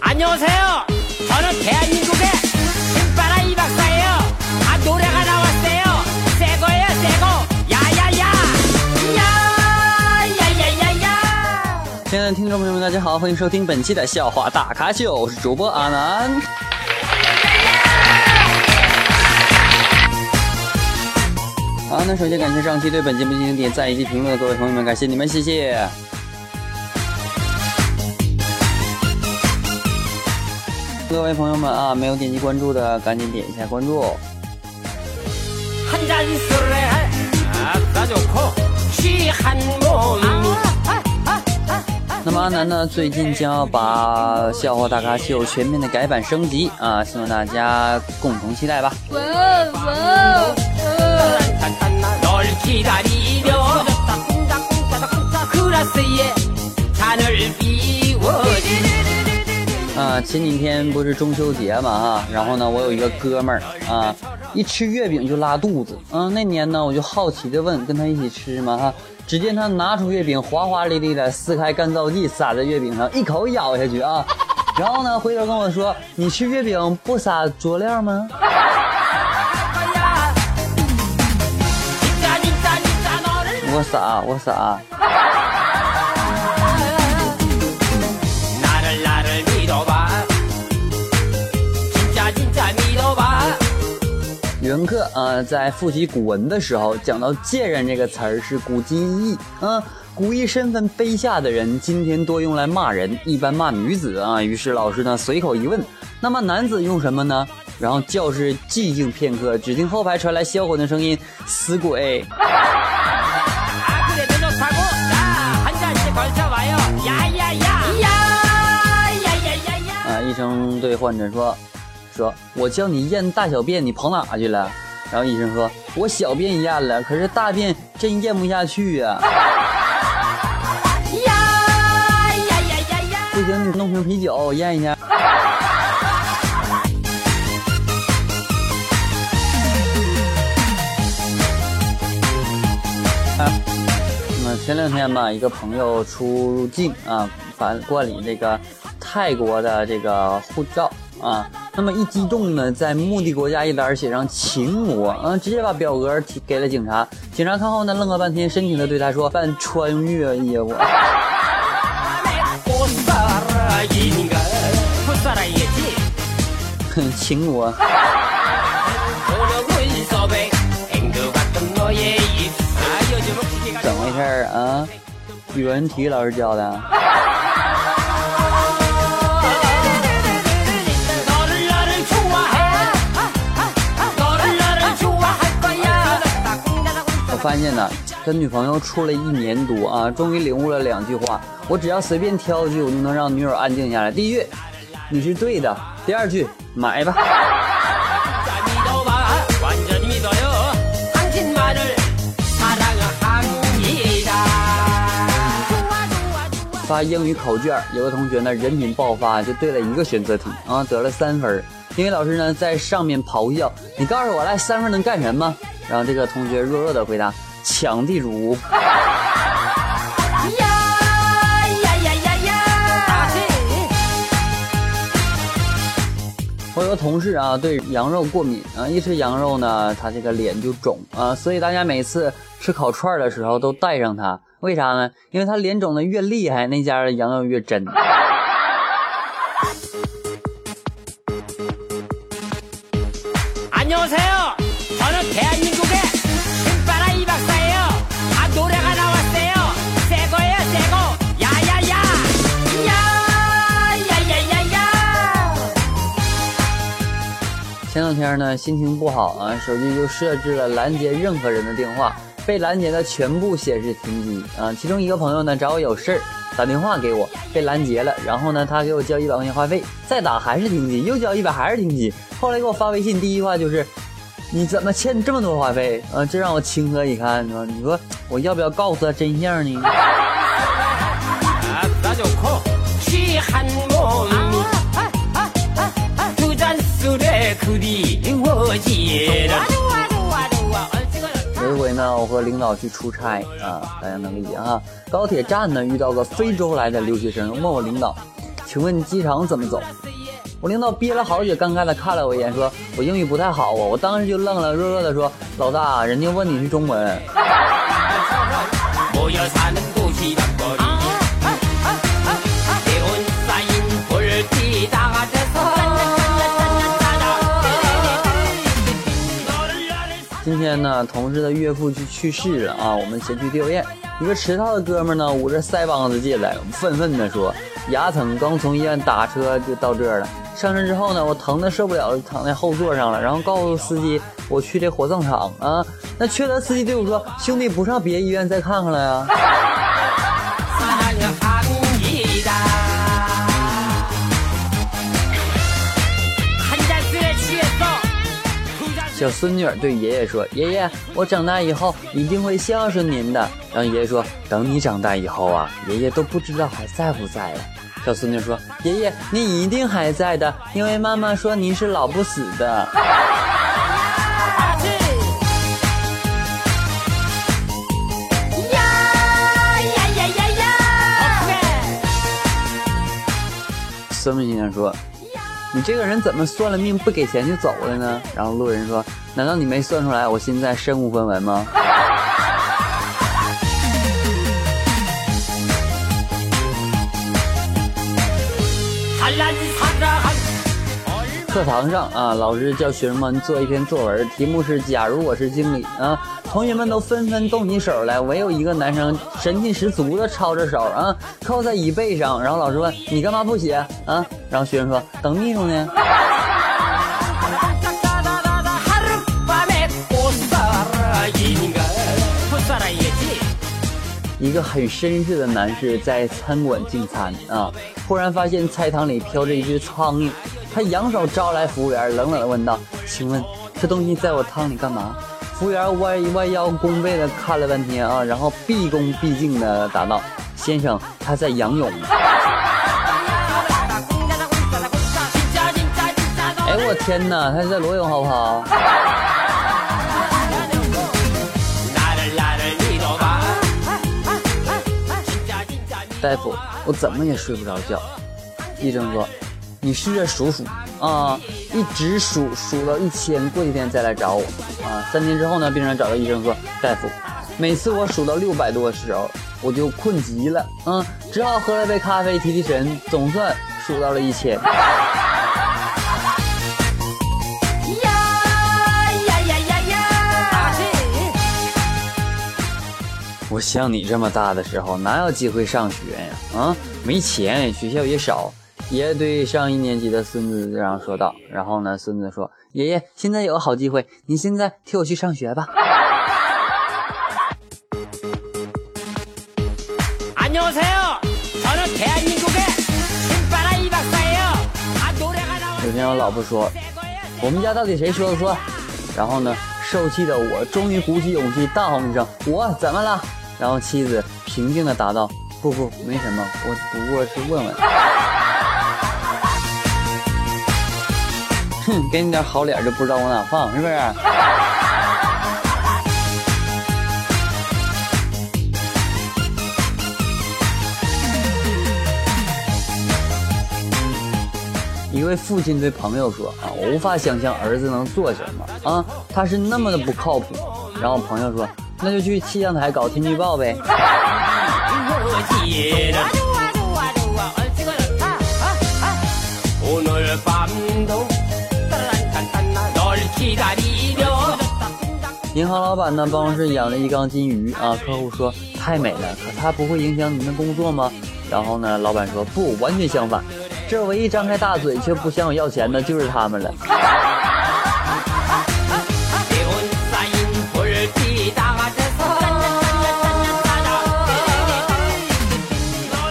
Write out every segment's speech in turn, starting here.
안녕하세요. 저는 대한민국의 신바라 이 박사예요. 아 노래가 나왔어요. 새거예요 새거. 야야야. 야야야야야.亲爱的听众朋友们，大家好，欢迎收听本期的笑话大咖秀，我是主播阿南。 好，那首先感谢上期对本节目进行点赞以及评论的各位朋友们，感谢你们，谢谢。各位朋友们啊，没有点击关注的，赶紧点一下关注。那么阿南呢，最近将要把《笑话大咖秀》全面的改版升级啊，希望大家共同期待吧。哇哦哇哦널 기다리며 클라스에 잔을 비워 啊，前几天不是中秋节嘛哈，然后呢，我有一个哥们儿啊，一吃月饼就拉肚子。嗯，那年呢，我就好奇的问，跟他一起吃嘛哈，只见他拿出月饼，华华丽丽的撕开干燥剂撒在月饼上，一口咬下去啊，然后呢，回头跟我说，你吃月饼不撒佐料吗？ 我傻，我傻。语文课啊，在复习古文的时候，讲到“贱人”这个词儿是古今义，嗯，古义身份卑下的人，今天多用来骂人，一般骂女子啊。于是老师呢，随口一问，那么男子用什么呢？然后教室寂静片刻，只听后排传来销魂的声音：“死鬼。”医生对患者说：“说我叫你验大小便，你跑哪去了？”然后医生说：“我小便验了，可是大便真咽不下去 呀、啊。”不行，你弄瓶啤酒我验一下。啊，那前两天吧，一个朋友出境啊，把管理这个泰国的这个护照啊。那么一激动呢，在目的国家一栏写上秦国，嗯，直接把表格提给了警察。警察看后呢，愣了半天，深情的对他说：“办穿越业务。” 秦国。怎么回事儿啊？语文、体育老师教的。发现呢，跟女朋友处了一年多啊，终于领悟了两句话。我只要随便挑一句，我就能让女友安静下来。第一句，你是对的；第二句，买吧。发英语考卷，有个同学呢人品爆发，就对了一个选择题啊，得了三分。英语老师呢在上面咆哮：“你告诉我来三分能干什么？”然后这个同学弱弱的回答：“抢地主。”呀呀呀呀呀！我有个同事啊，对羊肉过敏啊，一吃羊肉呢，他这个脸就肿啊，所以大家每次吃烤串的时候都带上他，为啥呢？因为他脸肿的越厉害，那家的羊肉越真。天呢，心情不好啊，手机就设置了拦截任何人的电话，被拦截的全部显示停机啊。其中一个朋友呢，找我有事儿，打电话给我，被拦截了。然后呢，他给我交一百块钱话费，再打还是停机，又交一百还是停机。后来给我发微信，第一句话就是：“你怎么欠这么多话费啊？”这让我情何以堪呢！你说我要不要告诉他真相呢？啊，那就空，气很。有一回回呢，我和领导去出差啊，大家能理解哈。高铁站呢遇到个非洲来的留学生，问我领导，请问机场怎么走？我领导憋了好久，尴尬的看了我一眼，说我英语不太好啊。我当时就愣了，弱弱的说，老大，人家问你是中文。今天呢，同事的岳父去去世了啊，我们前去吊唁。一个迟到的哥们呢，捂着腮帮子进来，愤愤地说：“牙疼，刚从医院打车就到这儿了。上车之后呢，我疼的受不了，躺在后座上了。然后告诉司机，我去这火葬场啊。那缺德司机对我说：兄弟，不上别医院再看看了呀。”小孙女对爷爷说：“爷爷，我长大以后一定会孝顺您的。”然后爷爷说：“等你长大以后啊，爷爷都不知道还在不在了。”小孙女说：“爷爷，你一定还在的，因为妈妈说您是老不死的。”孙母亲说。你这个人怎么算了命不给钱就走了呢？然后路人说：“难道你没算出来我现在身无分文吗？”课堂上啊，老师叫学生们做一篇作文，题目是“假如我是经理”啊。同学们都纷纷动起手来，唯有一个男生神气十足的抄着手啊，靠在椅背上。然后老师问：“你干嘛不写？啊？”然后学生说：“等秘书呢。”一个很绅士的男士在餐馆进餐啊，忽然发现菜汤里飘着一只苍蝇，他扬手招来服务员，冷冷的问道：“请问这东西在我汤里干嘛？”服务员弯弯腰弓背的看了半天啊，然后毕恭毕敬的答道：“先生，他在仰泳。” 哎，我天哪，他是在裸泳，好不好？大夫，我怎么也睡不着觉。医生说。你试着数数啊，一直数数到一千，过几天再来找我啊。三天之后呢，病人找到医生说：“大夫，每次我数到六百多的时候，我就困极了，嗯，只好喝了杯咖啡提提神，总算数到了一千。”呀呀呀呀呀！我像你这么大的时候，哪有机会上学呀？啊，没钱，学校也少。爷爷对上一年级的孙子这样说道。然后呢，孙子说：“爷爷，现在有个好机会，你现在替我去上学吧。”有天我老婆说：“我们家到底谁说的算？”然后呢，受气的我终于鼓起勇气大吼一声：“我怎么了？”然后妻子平静的答道：“不不，没什么，我不过是问问。” 给你点好脸就不知道往哪放，是不是？一位父亲对朋友说：“啊，我无法想象儿子能做什么啊，他是那么的不靠谱。”然后朋友说：“那就去气象台搞天气预报呗。”银行老板呢？办公室养了一缸金鱼啊！客户说太美了，可它不会影响你们工作吗？然后呢？老板说不，完全相反。这唯一张开大嘴却不向我要钱的就是他们了。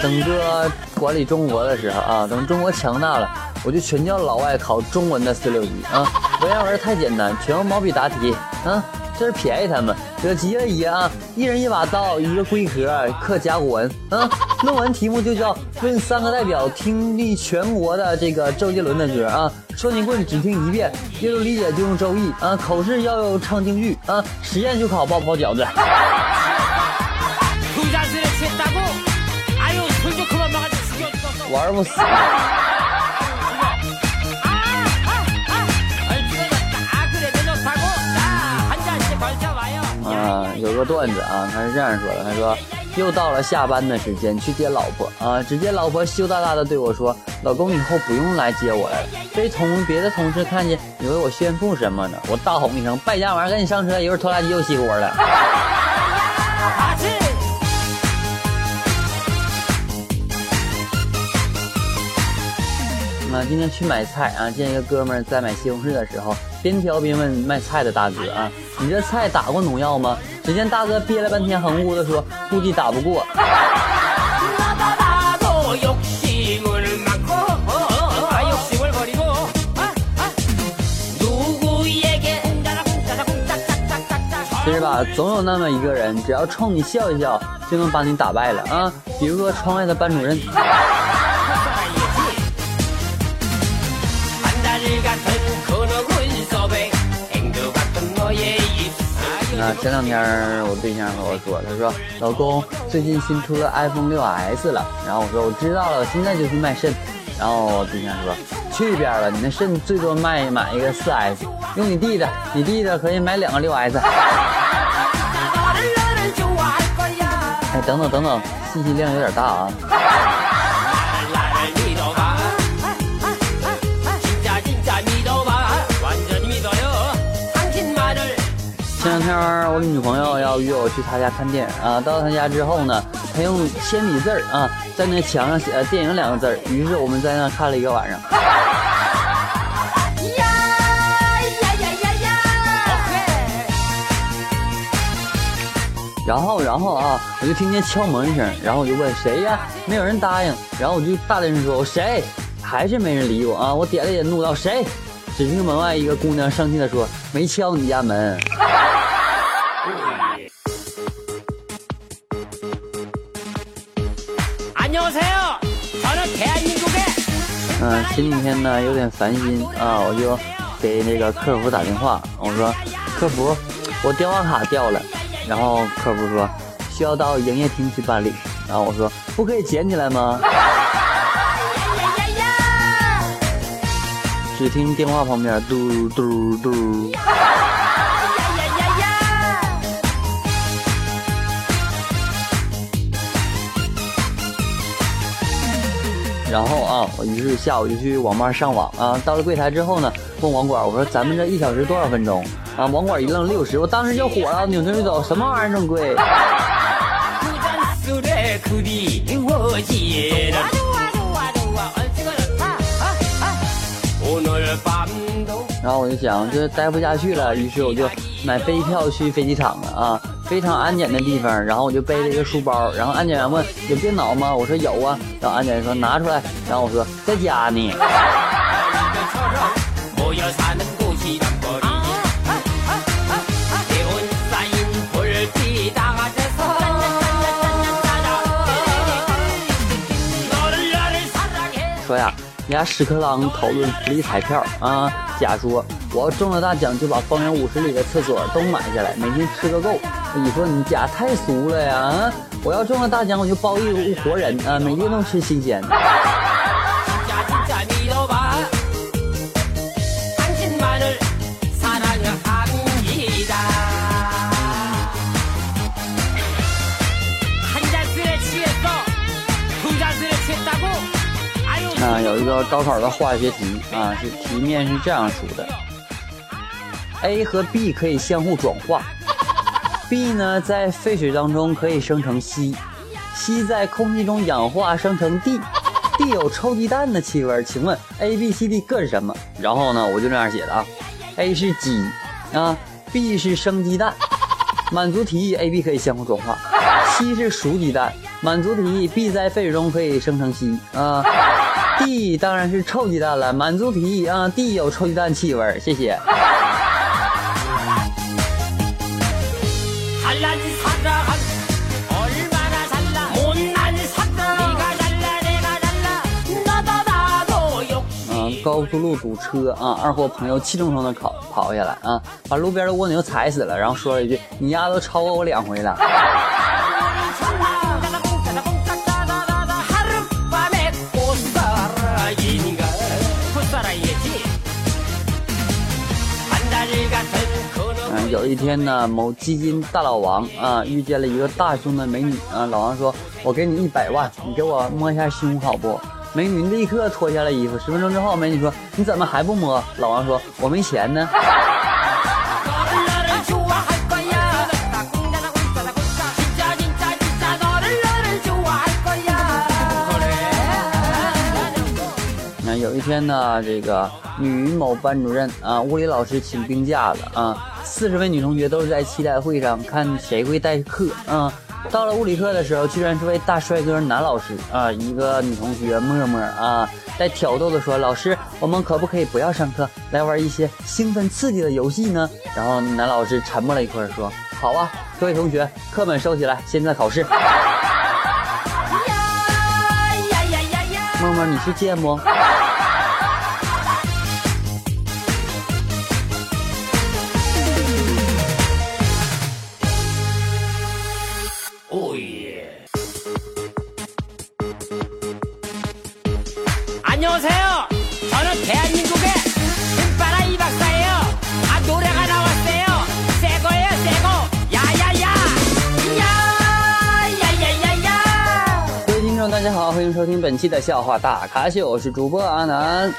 等着管理中国的时候啊，等中国强大了，我就全叫老外考中文的四六级啊！文言文太简单，全用毛笔答题啊！这是便宜他们。这急了姨啊，一人一把刀，一个龟壳，刻甲骨文。啊，论文题目就叫《论三个代表听力全国的这个周杰伦的歌》啊。双截棍只听一遍，阅读理解就用周易啊。口试要用唱京剧啊，实验就考包不包饺子。玩不死。个段子啊，他是这样说的：他说，又到了下班的时间，去接老婆啊。只见老婆羞答答的对我说：“老公，以后不用来接我了。”被同别的同事看见，以为我炫富什么的？我大吼一声：“败家玩意儿，赶紧上车，一会儿拖拉机又熄火了。”啊，今天去买菜啊，见一个哥们在买西红柿的时候，边挑边问卖菜的大哥啊：“你这菜打过农药吗？”只见大哥憋了半天，横乎的说：“估计打不过。”其实吧，总有那么一个人，只要冲你笑一笑，就能把你打败了啊！比如说窗外的班主任。啊，前两天我对象和我说，他说老公最近新出了 iPhone 六 S 了，然后我说我知道了，我现在就去卖肾。然后我对象说去一边吧，你那肾最多卖买一个四 S，用你弟的，你弟的可以买两个六 S。哎，等等等等，信息量有点大啊。天我女朋友要约我去她家看电影啊，到她家之后呢，她用铅笔字儿啊在那墙上写“电影”两个字儿，于是我们在那看了一个晚上。然后，然后啊，我就听见敲门声，然后我就问谁呀？没有人答应，然后我就大声说：“我谁？”还是没人理我啊！我点了点怒道：“谁？”只听门外一个姑娘生气的说：“没敲你家门。”嗯，前几天呢有点烦心啊，我就给那个客服打电话，我说：“客服，我电话卡掉了。”然后客服说：“需要到营业厅去办理。”然后我说：“不可以捡起来吗？”只听电话旁边嘟嘟嘟。然后啊，我于是下午就去网吧上网啊。到了柜台之后呢，问网管我说：“咱们这一小时多少分钟？”啊，网管一愣，六十。我当时就火了，扭头就走。什么玩意儿这么贵？然后我就想，这待不下去了，于是我就买飞机票去飞机场了啊，非常安检的地方。然后我就背了一个书包，然后安检员问有电脑吗？我说有啊。然后安检员说拿出来。然后我说在家呢。说呀。俩屎壳郎讨论福利彩票啊！甲说：“我要中了大奖，就把方圆五十里的厕所都买下来，每天吃个够。”乙说：“你家太俗了呀！啊，我要中了大奖，我就包一屋活人啊，每天都吃新鲜的。”啊，有一个高考的化学题啊，是题面是这样说的：A 和 B 可以相互转化，B 呢在废水当中可以生成硒硒在空气中氧化生成 D，D 有臭鸡蛋的气味，请问 A、B、C、D 各是什么？然后呢，我就这样写的啊：A 是鸡啊，B 是生鸡蛋，满足题 A、B 可以相互转化，C 是熟鸡蛋，满足题 B 在废水中可以生成硒啊。D 当然是臭鸡蛋了，满足题啊！D 有臭鸡蛋气味，谢谢。嗯，高速路堵车啊，二货朋友气冲冲的跑跑下来啊，把路边的蜗牛踩死了，然后说了一句：‘你丫都超过我两回了’。有一天呢，某基金大老王啊，遇见了一个大胸的美女啊。老王说：“我给你一百万，你给我摸一下胸，好不？”美女立刻脱下了衣服。十分钟之后，美女说：“你怎么还不摸？”老王说：“我没钱呢。”那有一天呢，这个女某班主任啊，物理老师请病假了啊。四十位女同学都是在期待会上看谁会代课啊。到了物理课的时候，居然是位大帅哥男老师啊，一个女同学默默啊，在挑逗的说：“老师，我们可不可以不要上课，来玩一些兴奋刺激的游戏呢？”然后男老师沉默了一会儿说：“好啊，各位同学，课本收起来，现在考试。”默默，你是贱不？ 대한민국의 신바라 이 박사예요. 아 노래가 나왔어요. 새거예요, 새거. 야야야. 야야야야야. 各位听众，大家好，欢迎收听本期的笑话大咖秀，我是主播阿南。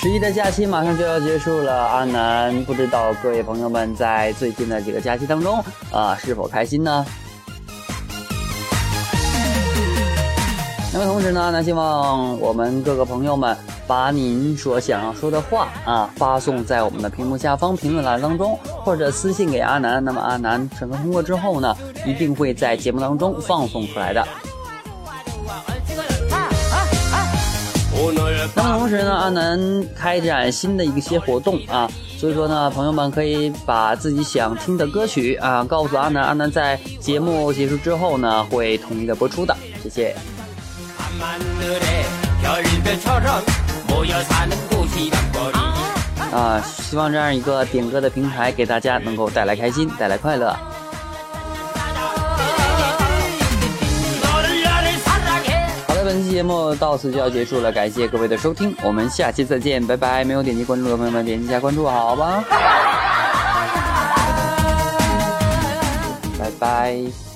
十一的假期马上就要结束了，阿南不知道各位朋友们在最近的几个假期当中啊是否开心呢？ 那么同时呢，阿南希望我们各个朋友们把您所想要说的话啊发送在我们的屏幕下方评论栏当中，或者私信给阿南。那么阿南审核通过之后呢，一定会在节目当中放送出来的。那么同时呢，阿南开展新的一些活动啊，所以说呢，朋友们可以把自己想听的歌曲啊告诉阿南，阿南在节目结束之后呢会统一的播出的，谢谢。啊希望这样一个点歌的平台给大家能够带来开心带来快乐。好的本期节目到此就要结束了感谢各位的收听我们下期再见拜拜没有点击关注的朋友们点击一下关注好吧？拜拜。